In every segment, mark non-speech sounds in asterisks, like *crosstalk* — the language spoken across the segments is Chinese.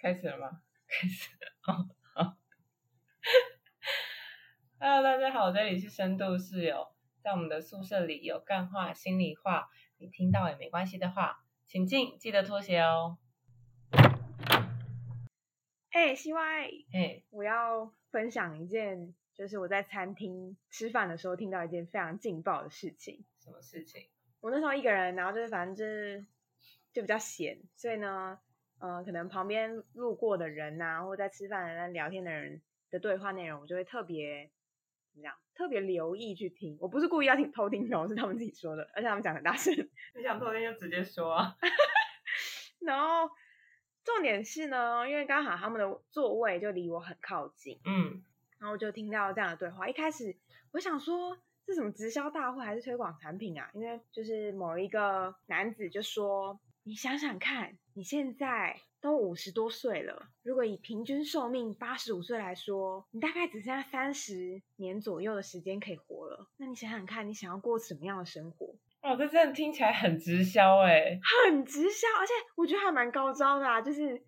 开始了吗？*laughs* 开始了。哦，好。Hello，大家好，这里是深度室友，在我们的宿舍里有干话、心里话，你听到也没关系的话，请进，记得脱鞋哦。哎、西歪，哎，我要分享一件，就是我在餐厅吃饭的时候听到一件非常劲爆的事情。什么事情？我那时候一个人，然后就是反正就是就比较闲，所以呢，呃，可能旁边路过的人呐、或者在吃饭的人、聊天的人的对话内容，我就会特别怎么讲，特别留意去听。我不是故意要听偷听的，是他们自己说的，而且他们讲得很大声。*laughs* 你想偷听就直接说啊。*laughs* 然后重点是呢，因为刚好他们的座位就离我很靠近，嗯，然后我就听到这样的对话。一开始我想说，是什么直销大会还是推广产品啊？因为就是某一个男子就说：“你想想看，你现在都五十多岁了，如果以平均寿命八十五岁来说，你大概只剩下三十年左右的时间可以活了。那你想想看，你想要过什么样的生活？”哦，这真的听起来很直销哎。很直销，而且我觉得还蛮高招的啊，就是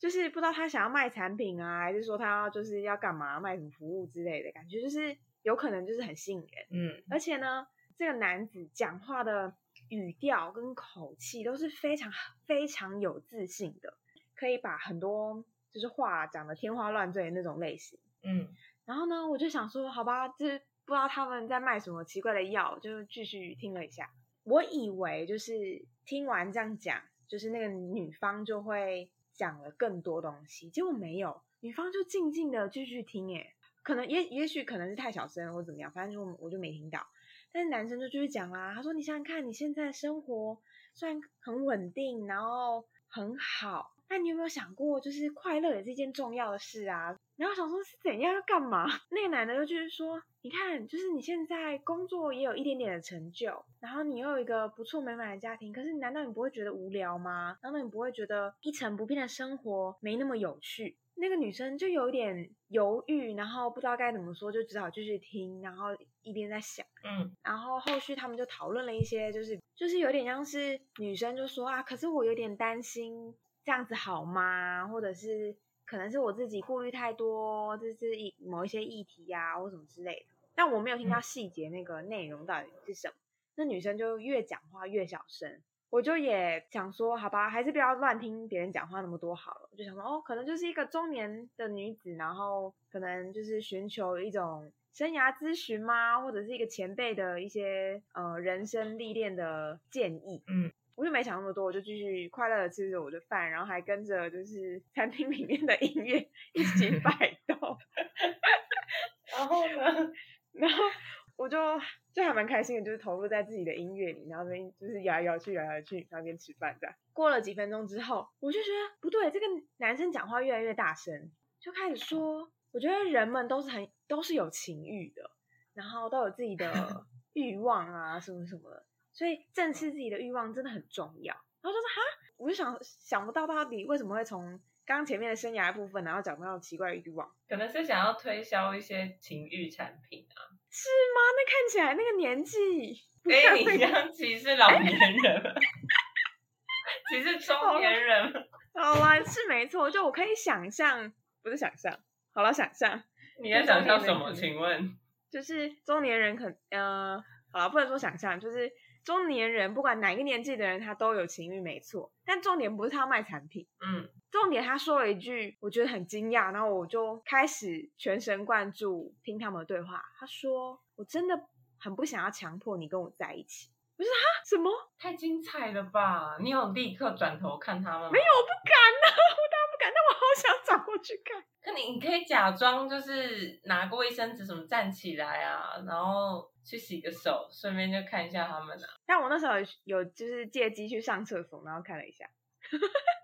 就是不知道他想要卖产品啊，还是说他要就是要干嘛卖什么服务之类的感觉，就是有可能就是很吸引人。嗯而且呢，这个男子讲话的语调跟口气都是非常非常有自信的，可以把很多就是话讲的天花乱坠的那种类型。嗯然后呢，我就想说，好吧，就是不知道他们在卖什么奇怪的药，就继续听了一下。我以为就是听完这样讲，就是那个女方就会讲了更多东西，结果没有，女方就静静的继续听。诶，可能也也许可能是太小声或怎么样，反正就我就没听到。但是男生就继续讲啦，他说：“你想想看，你现在生活虽然很稳定，然后很好，但你有没有想过，就是快乐也是一件重要的事啊？”然后想说是怎样要干嘛？*laughs* 那个男的就继续说：“你看，就是你现在工作也有一点点的成就，然后你又有一个不错美满的家庭，可是难道你不会觉得无聊吗？难道你不会觉得一成不变的生活没那么有趣？”那个女生就有点犹豫，然后不知道该怎么说，就只好继续听，然后一边在想。嗯然后后续他们就讨论了一些，就是就是有点像是女生就说啊，可是我有点担心这样子好吗？或者是可能是我自己顾虑太多，这是一某一些议题呀、或什么之类的。但我没有听到嗯细节那个内容到底是什么。那女生就越讲话越小声，我就也想说，好吧，还是不要乱听别人讲话那么多好了。我就想说，哦，可能就是一个中年的女子，然后可能就是寻求一种生涯咨询吗，或者是一个前辈的一些呃人生历练的建议。嗯，我就没想那么多，我就继续快乐的吃着我的饭，然后还跟着就是餐厅里面的音乐一起 *laughs* 摆动。*laughs* 然后呢？然后我就就还蛮开心的，就是投入在自己的音乐里，然后那边就是摇来摇去，摇来摇去，然后边吃饭这样。过了几分钟之后，我就觉得不对，这个男生讲话越来越大声，就开始说，我觉得人们都是很都是有情欲的，然后都有自己的 *laughs* 欲望啊，什么什么的，所以正视自己的欲望真的很重要。然后就是哈，我就想想不到到底为什么会从刚刚前面的生涯部分，然后讲到奇怪的欲望。可能是想要推销一些情欲产品啊。是吗？那看起来那个年纪，*laughs* 不哎、像那个你这样歧视老年人吗，*laughs* 歧视中年人吗。好啦，是没错，就我可以想象，不是想象，好了，想象你在想象什么？请问？就是中年人可呃，好了，不能说想象，就是中年人不管哪个年纪的人，他都有情欲，没错。但重点不是他卖产品，嗯重点他说了一句，我觉得很惊讶，然后我就开始全神贯注听他们的对话。他说：“我真的很不想要强迫你跟我在一起。”我说：“哈，什么？太精彩了吧！你有立刻转头看他们吗？没有，我不敢啊，我当然不敢，但我好想转过去看。”可你你可以假装就是拿过卫生纸什么站起来啊，然后去洗个手，顺便就看一下他们啊。但我那时候有有就是借机去上厕所，然后看了一下。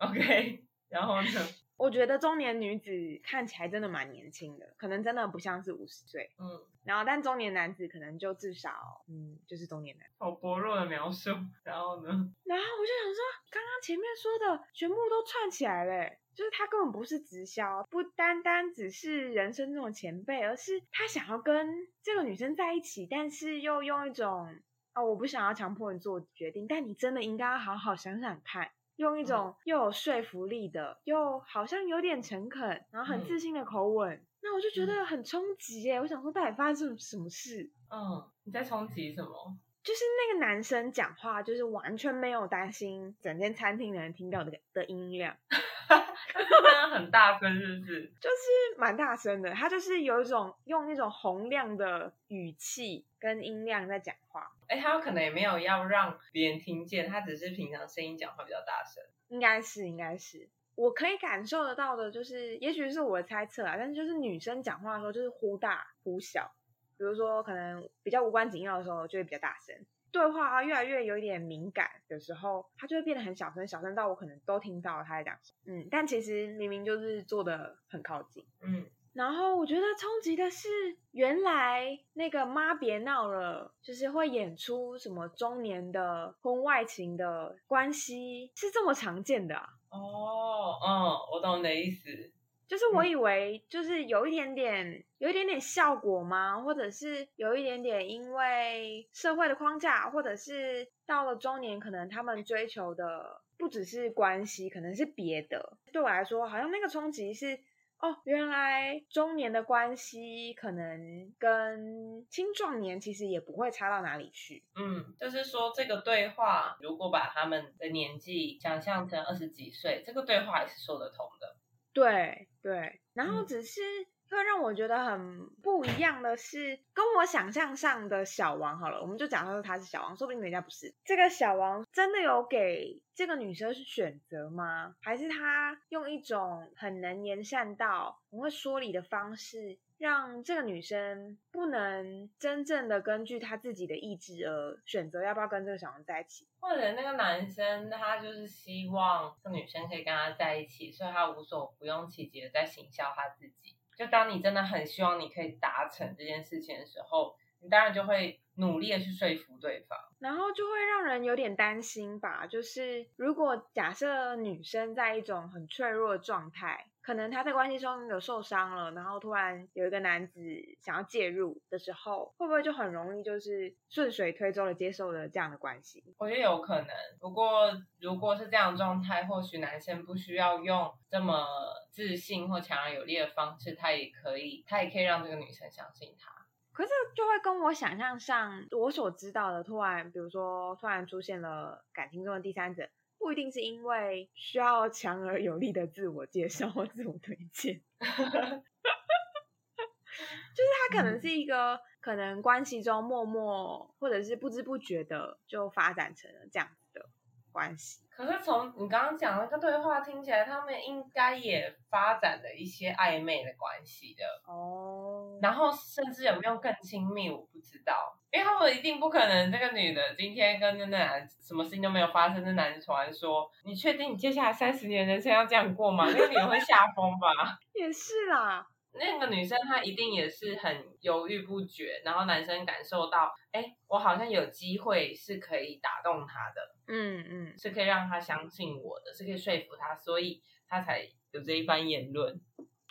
OK，然后呢？*laughs* 我觉得中年女子看起来真的蛮年轻的，可能真的不像是五十岁。嗯，然后，但中年男子可能就至少，嗯，就是中年男。好薄弱的描述。然后呢？然后我就想说，刚刚前面说的全部都串起来嘞，就是他根本不是直销，不单单只是人生中的前辈，而是他想要跟这个女生在一起，但是又用一种啊、我不想要强迫你做决定，但你真的应该要好好想想看，用一种又有说服力的，又好像有点诚恳，然后很自信的口吻，那我就觉得很冲击耶！我想说，到底发生什么事？嗯，你在冲击什么？就是那个男生讲话，就是完全没有担心整间餐厅的人听到的的音量，真的很大声，是不是？*laughs* 就是蛮大声的。他就是有一种用那种洪亮的语气跟音量在讲话。哎，他可能也没有要让别人听见，他只是平常声音讲话比较大声。应该是，应该是。我可以感受得到的，就是也许是我的猜测啊，但是就是女生讲话的时候，就是忽大忽小。比如说，可能比较无关紧要的时候，就会比较大声；对话啊越来越有一点敏感的时候，他就会变得很小声，小声到我可能都听到他在讲什么。嗯，但其实明明就是坐的很靠近。嗯，然后我觉得冲击的是，原来那个妈别闹了，就是会演出什么中年的婚外情的关系，是这么常见的啊。哦，嗯，我懂你的意思。就是我以为，就是有一点点，有一点点效果吗？或者是有一点点，因为社会的框架，或者是到了中年，可能他们追求的不只是关系，可能是别的。对我来说，好像那个冲击是，哦，原来中年的关系可能跟青壮年其实也不会差到哪里去。嗯，就是说这个对话，如果把他们的年纪想象成二十几岁，这个对话也是说得通的。对对，然后只是会让我觉得很不一样的是，跟我想象上的小王好了，我们就假设他是小王，说不定人家不是。这个小王真的有给这个女生选择吗？还是他用一种很能言善道、很会说理的方式？让这个女生不能真正的根据她自己的意志而选择要不要跟这个小王在一起，或者那个男生他就是希望这女生可以跟他在一起，所以他无所不用其极的在行销他自己。就当你真的很希望你可以达成这件事情的时候，你当然就会努力的去说服对方，然后就会让人有点担心吧。就是如果假设女生在一种很脆弱的状态。可能她在关系中有受伤了，然后突然有一个男子想要介入的时候，会不会就很容易就是顺水推舟的接受了这样的关系？我觉得有可能。不过如果是这样的状态，或许男生不需要用这么自信或强而有力的方式，他也可以，他也可以让这个女生相信他。可是就会跟我想象上我所知道的，突然比如说突然出现了感情中的第三者。不一定是因为需要强而有力的自我介绍或自我推荐，*laughs* 就是他可能是一个可能关系中默默或者是不知不觉的就发展成了这样关系。可是从你刚刚讲那个对话听起来，他们应该也发展了一些暧昧的关系的哦。然后甚至有没有更亲密，我不知道，因为他们一定不可能这个女的今天跟那男什么事情都没有发生，那男的突然说，你确定你接下来三十年人生要这样过吗？那个女人会吓疯吧？*laughs* 也是啦。那个女生她一定也是很犹豫不决，然后男生感受到，哎，我好像有机会是可以打动她的，嗯嗯，是可以让他相信我的，是可以说服他，所以他才有这一番言论。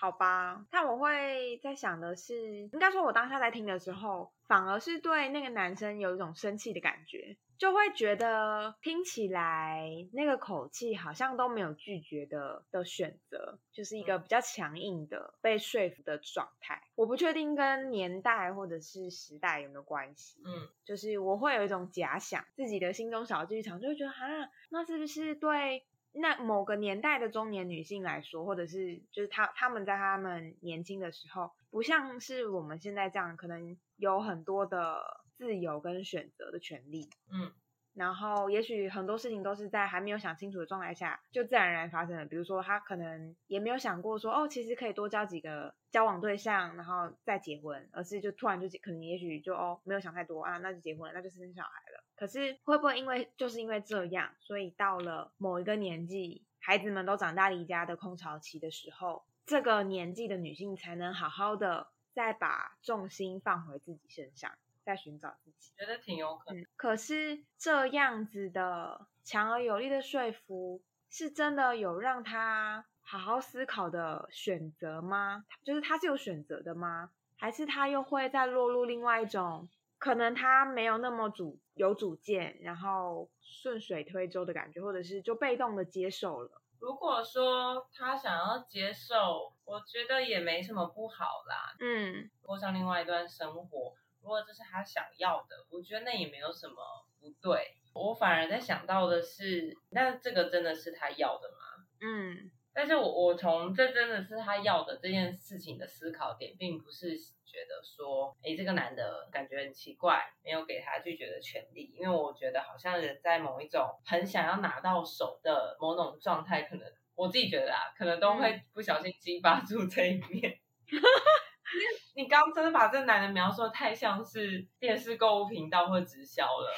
好吧，那我会在想的是，应该说我当下在听的时候，反而是对那个男生有一种生气的感觉。就会觉得听起来那个口气好像都没有拒绝的的选择，就是一个比较强硬的被说服的状态。我不确定跟年代或者是时代有没有关系。嗯，就是我会有一种假想，自己的心中小剧场就会觉得，啊，那是不是对那某个年代的中年女性来说，或者是就是她她们在她们年轻的时候，不像是我们现在这样，可能有很多的。自由跟选择的权利，嗯，然后也许很多事情都是在还没有想清楚的状态下，就自然而然发生了。比如说，她可能也没有想过说，哦，其实可以多交几个交往对象，然后再结婚，而是就突然就可能也许就哦，没有想太多啊，那就结婚了，那就生小孩了。可是会不会因为就是因为这样，所以到了某一个年纪，孩子们都长大离家的空巢期的时候，这个年纪的女性才能好好的再把重心放回自己身上？再寻找自己，觉得挺有可能。可是这样子的强而有力的说服，是真的有让她好好思考的选择吗？就是她是有选择的吗？还是她又会再落入另外一种可能他没有那么主有主见，然后顺水推舟的感觉，或者是就被动的接受了。如果说他想要接受，我觉得也没什么不好啦。嗯，过上另外一段生活，如果这是他想要的，我觉得那也没有什么不对。我反而在想到的是，那这个真的是他要的吗？嗯。但是我我从这真的是他要的这件事情的思考点，并不是觉得说，哎，这个男的感觉很奇怪，没有给他拒绝的权利。因为我觉得好像人在某一种很想要拿到手的某种状态，可能我自己觉得啊，可能都会不小心激发出这一面。*laughs* 你刚真的把这男的描述的太像是电视购物频道或直销了。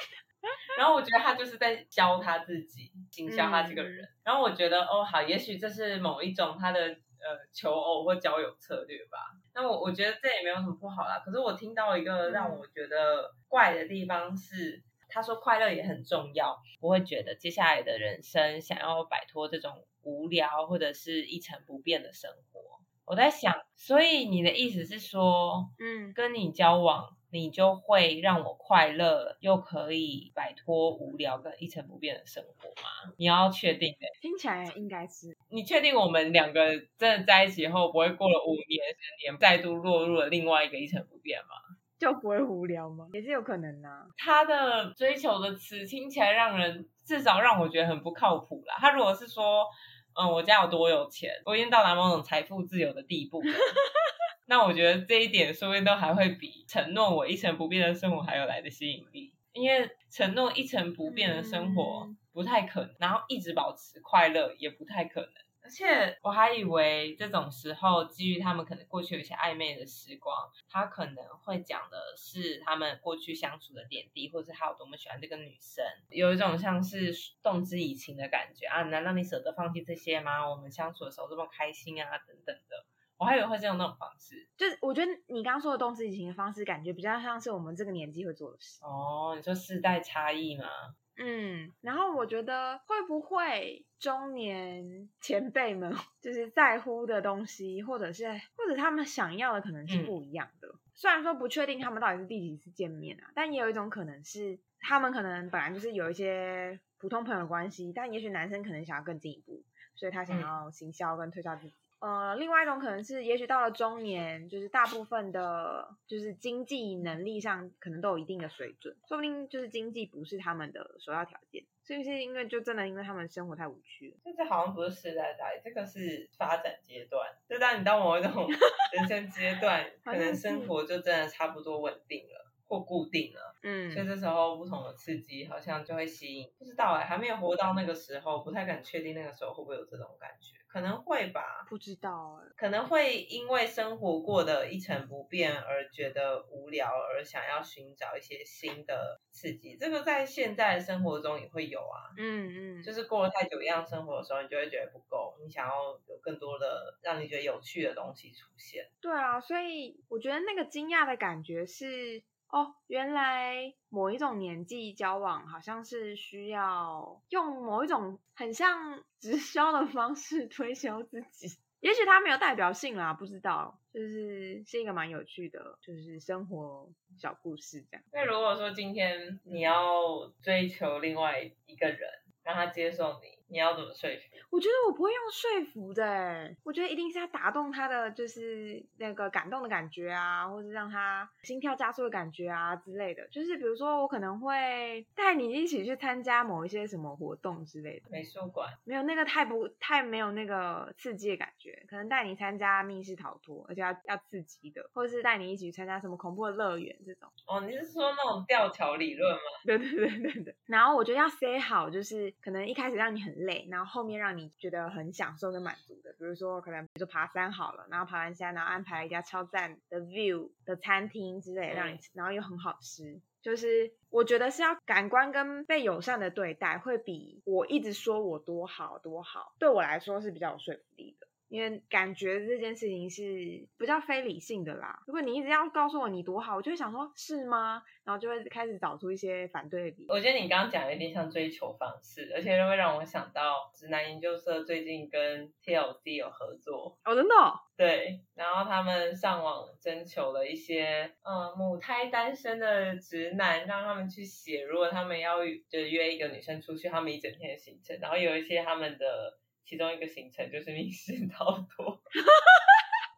然后我觉得他就是在教他自己，行销他这个人。然后我觉得哦好，也许这是某一种他的呃求偶或交友策略吧。那我我觉得这也没有什么不好啦。可是我听到一个让我觉得怪的地方是，他说快乐也很重要，不会觉得接下来的人生想要摆脱这种无聊或者是一成不变的生活。我在想，所以你的意思是说，嗯，跟你交往。你就会让我快乐，又可以摆脱无聊跟一成不变的生活吗？你要确定的，听起来应该是。你确定我们两个真的在一起后，不会过了五年、十年，再度落入了另外一个一成不变吗？就不会无聊吗？也是有可能啊。他的追求的词听起来让人至少让我觉得很不靠谱啦。他如果是说，嗯，我家有多有钱，我已经到达某种财富自由的地步了。*laughs* 那我觉得这一点说不定都还会比承诺我一成不变的生活还有来的吸引力，因为承诺一成不变的生活不太可能，然后一直保持快乐也不太可能。而且我还以为这种时候，基于他们可能过去有一些暧昧的时光，他可能会讲的是他们过去相处的点滴，或者他有多么喜欢这个女生，有一种像是动之以情的感觉啊？难道你舍得放弃这些吗？我们相处的时候这么开心啊，等等的。我还以为会是用那种方式，就是我觉得你刚刚说的动之以情的方式，感觉比较像是我们这个年纪会做的事。哦，你说世代差异吗？嗯，然后我觉得会不会中年前辈们就是在乎的东西，或者是或者他们想要的可能是不一样的。虽然说不确定他们到底是第几次见面啊，但也有一种可能是他们可能本来就是有一些普通朋友关系，但也许男生可能想要更进一步，所以他想要行销跟推销自己。呃，另外一种可能是，也许到了中年，就是大部分的，就是经济能力上可能都有一定的水准，说不定就是经济不是他们的首要条件，是不是？因为就真的因为他们生活太无趣了。这好像不是时代差异，这个是发展阶段。就当你到某一种 *laughs* 人生阶段，可能生活就真的差不多稳定了。或固定了，嗯，所以这时候不同的刺激好像就会吸引。不知道哎，还没有活到那个时候，不太敢确定那个时候会不会有这种感觉，可能会吧。不知道哎，可能会因为生活过得一成不变而觉得无聊，而想要寻找一些新的刺激。这个在现在生活中也会有啊，嗯嗯，就是过了太久一样生活的时候，你就会觉得不够，你想要有更多的让你觉得有趣的东西出现。对啊，所以我觉得那个惊讶的感觉是。哦，原来某一种年纪交往，好像是需要用某一种很像直销的方式推销自己。也许它没有代表性啦，不知道，就是是一个蛮有趣的，就是生活小故事这样。那如果说今天你要追求另外一个人，让他接受你。你要怎么说服？我觉得我不会用说服的，我觉得一定是要打动他的，就是那个感动的感觉啊，或者让他心跳加速的感觉啊之类的。就是比如说，我可能会带你一起去参加某一些什么活动之类的。美术馆没有那个太不太没有那个刺激的感觉，可能带你参加密室逃脱，而且要要刺激的，或者是带你一起去参加什么恐怖的乐园这种。哦，你是说那种吊桥理论吗？对对对对对。然后我觉得要 say 好，就是可能一开始让你很。累，然后后面让你觉得很享受跟满足的，比如说可能比如说爬山好了，然后爬完山，然后安排一家超赞的 view 的餐厅之类，让你吃，然后又很好吃，就是我觉得是要感官跟被友善的对待，会比我一直说我多好多好，对我来说是比较有说服。因为感觉这件事情是比较非理性的啦。如果你一直要告诉我你多好，我就会想说，是吗？然后就会开始找出一些反对的理由。我觉得你刚刚讲有点像追求方式，而且会让我想到直男研究社最近跟 TLC 有合作。哦，真的？对。然后他们上网征求了一些嗯母胎单身的直男，让他们去写，如果他们要就约一个女生出去，他们一整天的行程。然后有一些他们的。其中一个行程就是密室逃脱，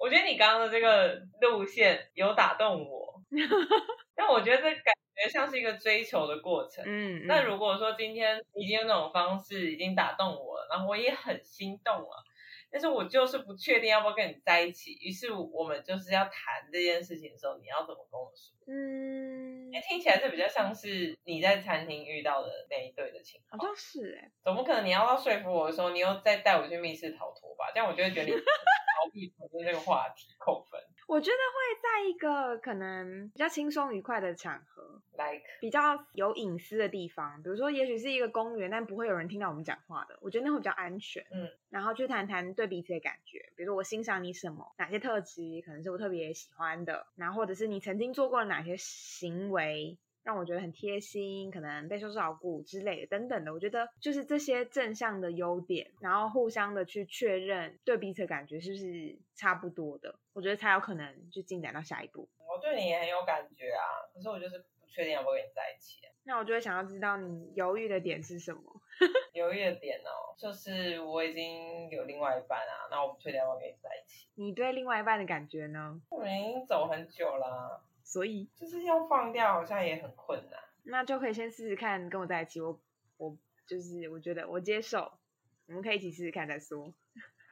我觉得你刚刚的这个路线有打动我，*laughs* 但我觉得这感觉像是一个追求的过程。嗯，那如果说今天已经有那种方式已经打动我了，然后我也很心动了。但是我就是不确定要不要跟你在一起，于是我们就是要谈这件事情的时候，你要怎么跟我说？嗯，因为听起来是比较像是你在餐厅遇到的那一对的情况，好像是哎，怎么可能？你要到说服我的时候，你又再带我去密室逃脱吧？这样我就会觉得你 *laughs* 逃避讨论这个话题，扣分。我觉得会在一个可能比较轻松愉快的场合，like 比较有隐私的地方，比如说也许是一个公园，但不会有人听到我们讲话的，我觉得那会比较安全。嗯，然后去谈谈对彼此的感觉，比如说我欣赏你什么，哪些特质可能是我特别喜欢的，然后或者是你曾经做过了哪些行为。让我觉得很贴心，可能备受照顾之类的等等的，我觉得就是这些正向的优点，然后互相的去确认对彼此的感觉是不是差不多的，我觉得才有可能就进展到下一步。我对你也很有感觉啊，可是我就是不确定要不要跟你在一起。那我就会想要知道你犹豫的点是什么？*laughs* 犹豫的点哦，就是我已经有另外一半啊，那我不确定要不要跟你在一起。你对另外一半的感觉呢？我们已经走很久了。所以就是要放掉，好像也很困难。那就可以先试试看跟我在一起，我我就是我觉得我接受，我们可以一起试试看再说。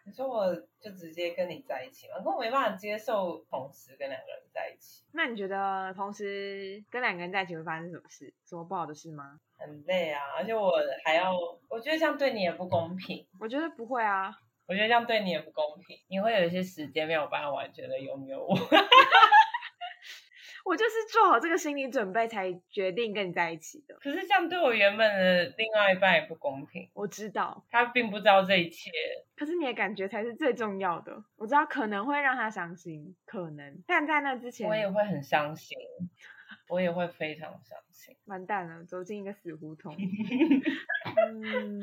你说我就直接跟你在一起嘛？可我没办法接受同时跟两个人在一起。那你觉得同时跟两个人在一起会发生什么事？什么不好的事吗？很累啊，而且我还要，我觉得这样对你也不公平。我觉得不会啊，我觉得这样对你也不公平。你会有一些时间没有办法完全的拥有我。*laughs* 我就是做好这个心理准备才决定跟你在一起的。可是这样对我原本的另外一半也不公平。我知道他并不知道这一切，可是你的感觉才是最重要的。我知道可能会让他伤心，可能，但在那之前我也会很伤心，我也会非常伤心。完蛋了，走进一个死胡同。*laughs* 嗯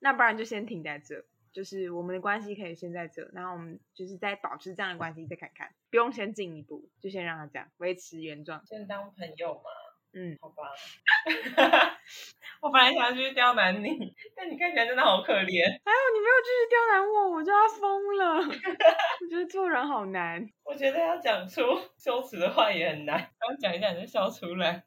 那不然就先停在这。就是我们的关系可以先在这，然后我们就是在保持这样的关系再看看，不用先进一步，就先让他这样维持原状，先当朋友嘛。嗯，好吧。*laughs* 我本来想去刁难你，但你看起来真的好可怜。还有你没有继续刁难我，我就要疯了。*laughs* 我觉得做人好难。我觉得要讲出 *laughs* 羞耻的话也很难，刚讲一讲就笑出来。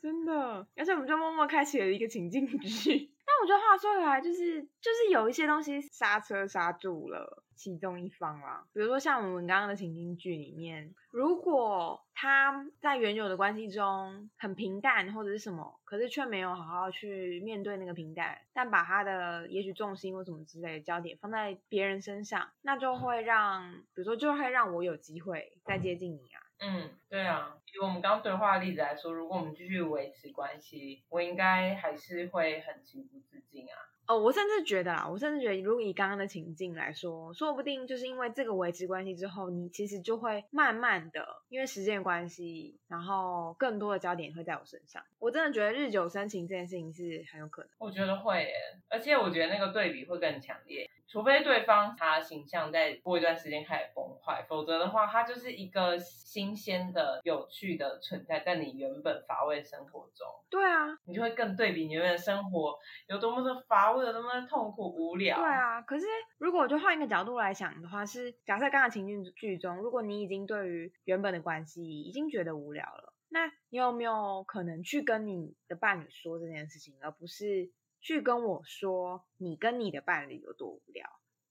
真的，而且我们就默默开启了一个情境剧。我觉得话说回来，就是就是有一些东西刹车刹住了其中一方啦。比如说像我们刚刚的情景剧里面，如果他在原有的关系中很平淡或者是什么，可是却没有好好去面对那个平淡，但把他的也许重心或什么之类的焦点放在别人身上，那就会让，比如说就会让我有机会再接近你啊。嗯，对啊，以我们刚刚对话的例子来说，如果我们继续维持关系，我应该还是会很情不自禁啊。哦，我甚至觉得啊，我甚至觉得，如果以刚刚的情境来说，说不定就是因为这个维持关系之后，你其实就会慢慢的，因为时间关系，然后更多的焦点会在我身上。我真的觉得日久生情这件事情是很有可能。我觉得会，而且我觉得那个对比会更强烈。除非对方他形象在过一段时间开始崩坏，否则的话，他就是一个新鲜的、有趣的存在，在你原本乏味生活中。对啊，你就会更对比你原本的生活有多么的乏味，有多么的痛苦无聊。对啊，可是如果我就换一个角度来想的话，是假设刚刚情境剧中，如果你已经对于原本的关系已经觉得无聊了，那你有没有可能去跟你的伴侣说这件事情，而不是？去跟我说你跟你的伴侣有多无聊，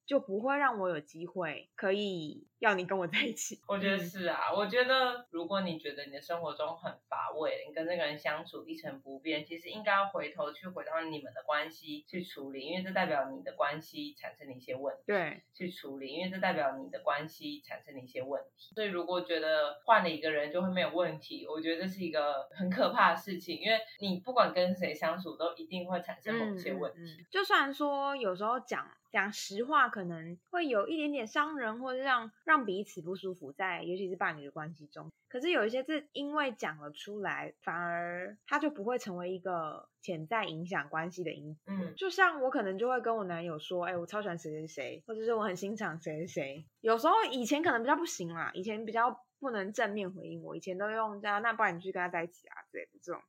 就不会让我有机会可以。要你跟我在一起，我觉得是啊。我觉得如果你觉得你的生活中很乏味，你跟那个人相处一成不变，其实应该要回头去回到你们的关系去处理，因为这代表你的关系产生了一些问题。对，去处理，因为这代表你的关系产生了一些问题。所以如果觉得换了一个人就会没有问题，我觉得这是一个很可怕的事情，因为你不管跟谁相处，都一定会产生某些问题。就算说有时候讲。讲实话可能会有一点点伤人，或者让让彼此不舒服，在尤其是伴侣的关系中。可是有一些字，因为讲了出来，反而它就不会成为一个潜在影响关系的因子。嗯，就像我可能就会跟我男友说，哎，我超喜欢谁谁谁，或者是我很欣赏谁谁谁。有时候以前可能比较不行啦，以前比较不能正面回应我，以前都用这样，那不然你去跟他在一起啊之类的这种，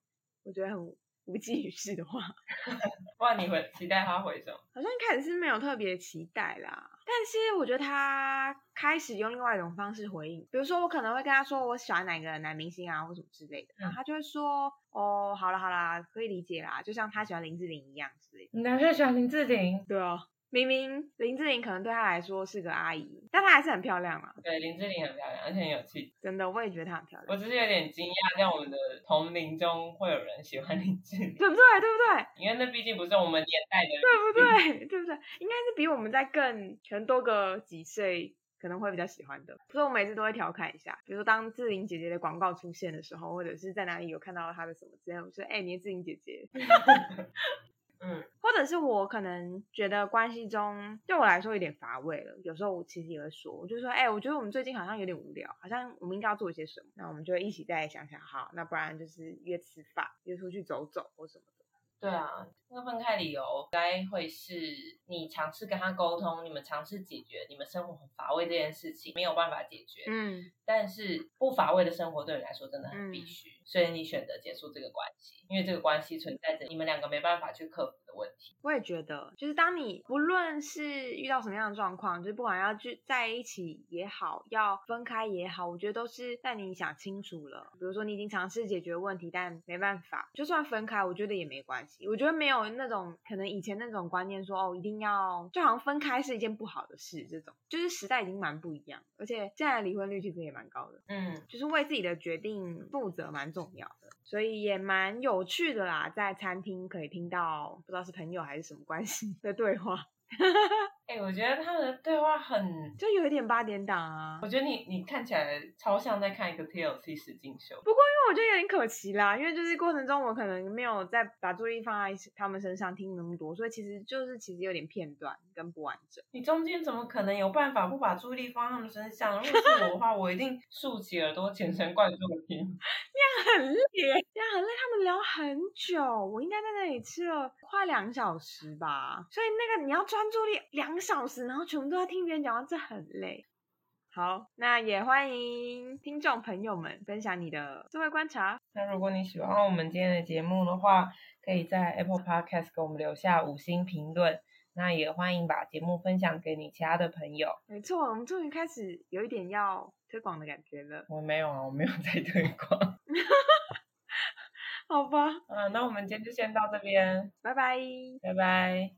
我觉得很。无济于事的话，不然你会期待他回什么？好像一开始是没有特别期待啦，但是我觉得他开始用另外一种方式回应，比如说我可能会跟他说我喜欢哪个男明星啊，或什么之类的，然后他就会说哦，好了好了，可以理解啦，就像他喜欢林志玲一样之类的。你男朋友喜欢林志玲？对啊。明明林志玲可能对她来说是个阿姨，但她还是很漂亮啊。对，林志玲很漂亮，而且很有气。真的，我也觉得她很漂亮。我只是有点惊讶，在我们的同龄中会有人喜欢林志玲，对不对？对不对？因为那毕竟不是我们年代的，对不对？对不对？应该是比我们在更可能多个几岁，可能会比较喜欢的。所以我每次都会调侃一下，比如说当志玲姐姐的广告出现的时候，或者是在哪里有看到她的什么之类，我说：“哎，你是志玲姐姐。*laughs* ”嗯，或者是我可能觉得关系中对我来说有点乏味了，有时候我其实也会说，我就说，哎，我觉得我们最近好像有点无聊，好像我们应该要做一些什么，那我们就一起再想想，好，那不然就是约吃饭，约出去走走或什么。对啊，那个分开理由该会是你尝试跟他沟通，你们尝试解决你们生活很乏味这件事情没有办法解决，嗯，但是不乏味的生活对你来说真的很必须，所以你选择结束这个关系，因为这个关系存在着你们两个没办法去克服的问题。我也觉得，就是当你不论是遇到什么样的状况，就是不管要去在一起也好，要分开也好，我觉得都是在你想清楚了。比如说你已经尝试解决问题，但没办法，就算分开，我觉得也没关系。我觉得没有那种可能以前那种观念，说哦一定要就好像分开是一件不好的事，这种就是时代已经蛮不一样，而且现在离婚率其实也蛮高的，嗯，就是为自己的决定负责蛮重要的，所以也蛮有趣的啦，在餐厅可以听到不知道是朋友还是什么关系的对话。*laughs* 哎，我觉得他们的对话很就有一点八点档啊。我觉得你你看起来超像在看一个 TLC 实境秀。不过因为我觉得有点可惜啦，因为就是过程中我可能没有再把注意力放在他们身上听那么多，所以其实就是其实有点片段跟不完整。你中间怎么可能有办法不把注意力放在他们身上？如果是我的话，我一定竖起耳朵全神贯注听。*laughs* 那样很累，那样很累。他们聊很久，我应该在那里吃了快两小时吧。所以那个你要专注力两。小时，然后全部都在听别人讲话，这很累。好，那也欢迎听众朋友们分享你的智慧观察。那如果你喜欢我们今天的节目的话，可以在 Apple Podcast 给我们留下五星评论。那也欢迎把节目分享给你其他的朋友。没错，我们终于开始有一点要推广的感觉了。我没有啊，我没有在推广。*laughs* 好吧。嗯，那我们今天就先到这边。拜拜。拜拜。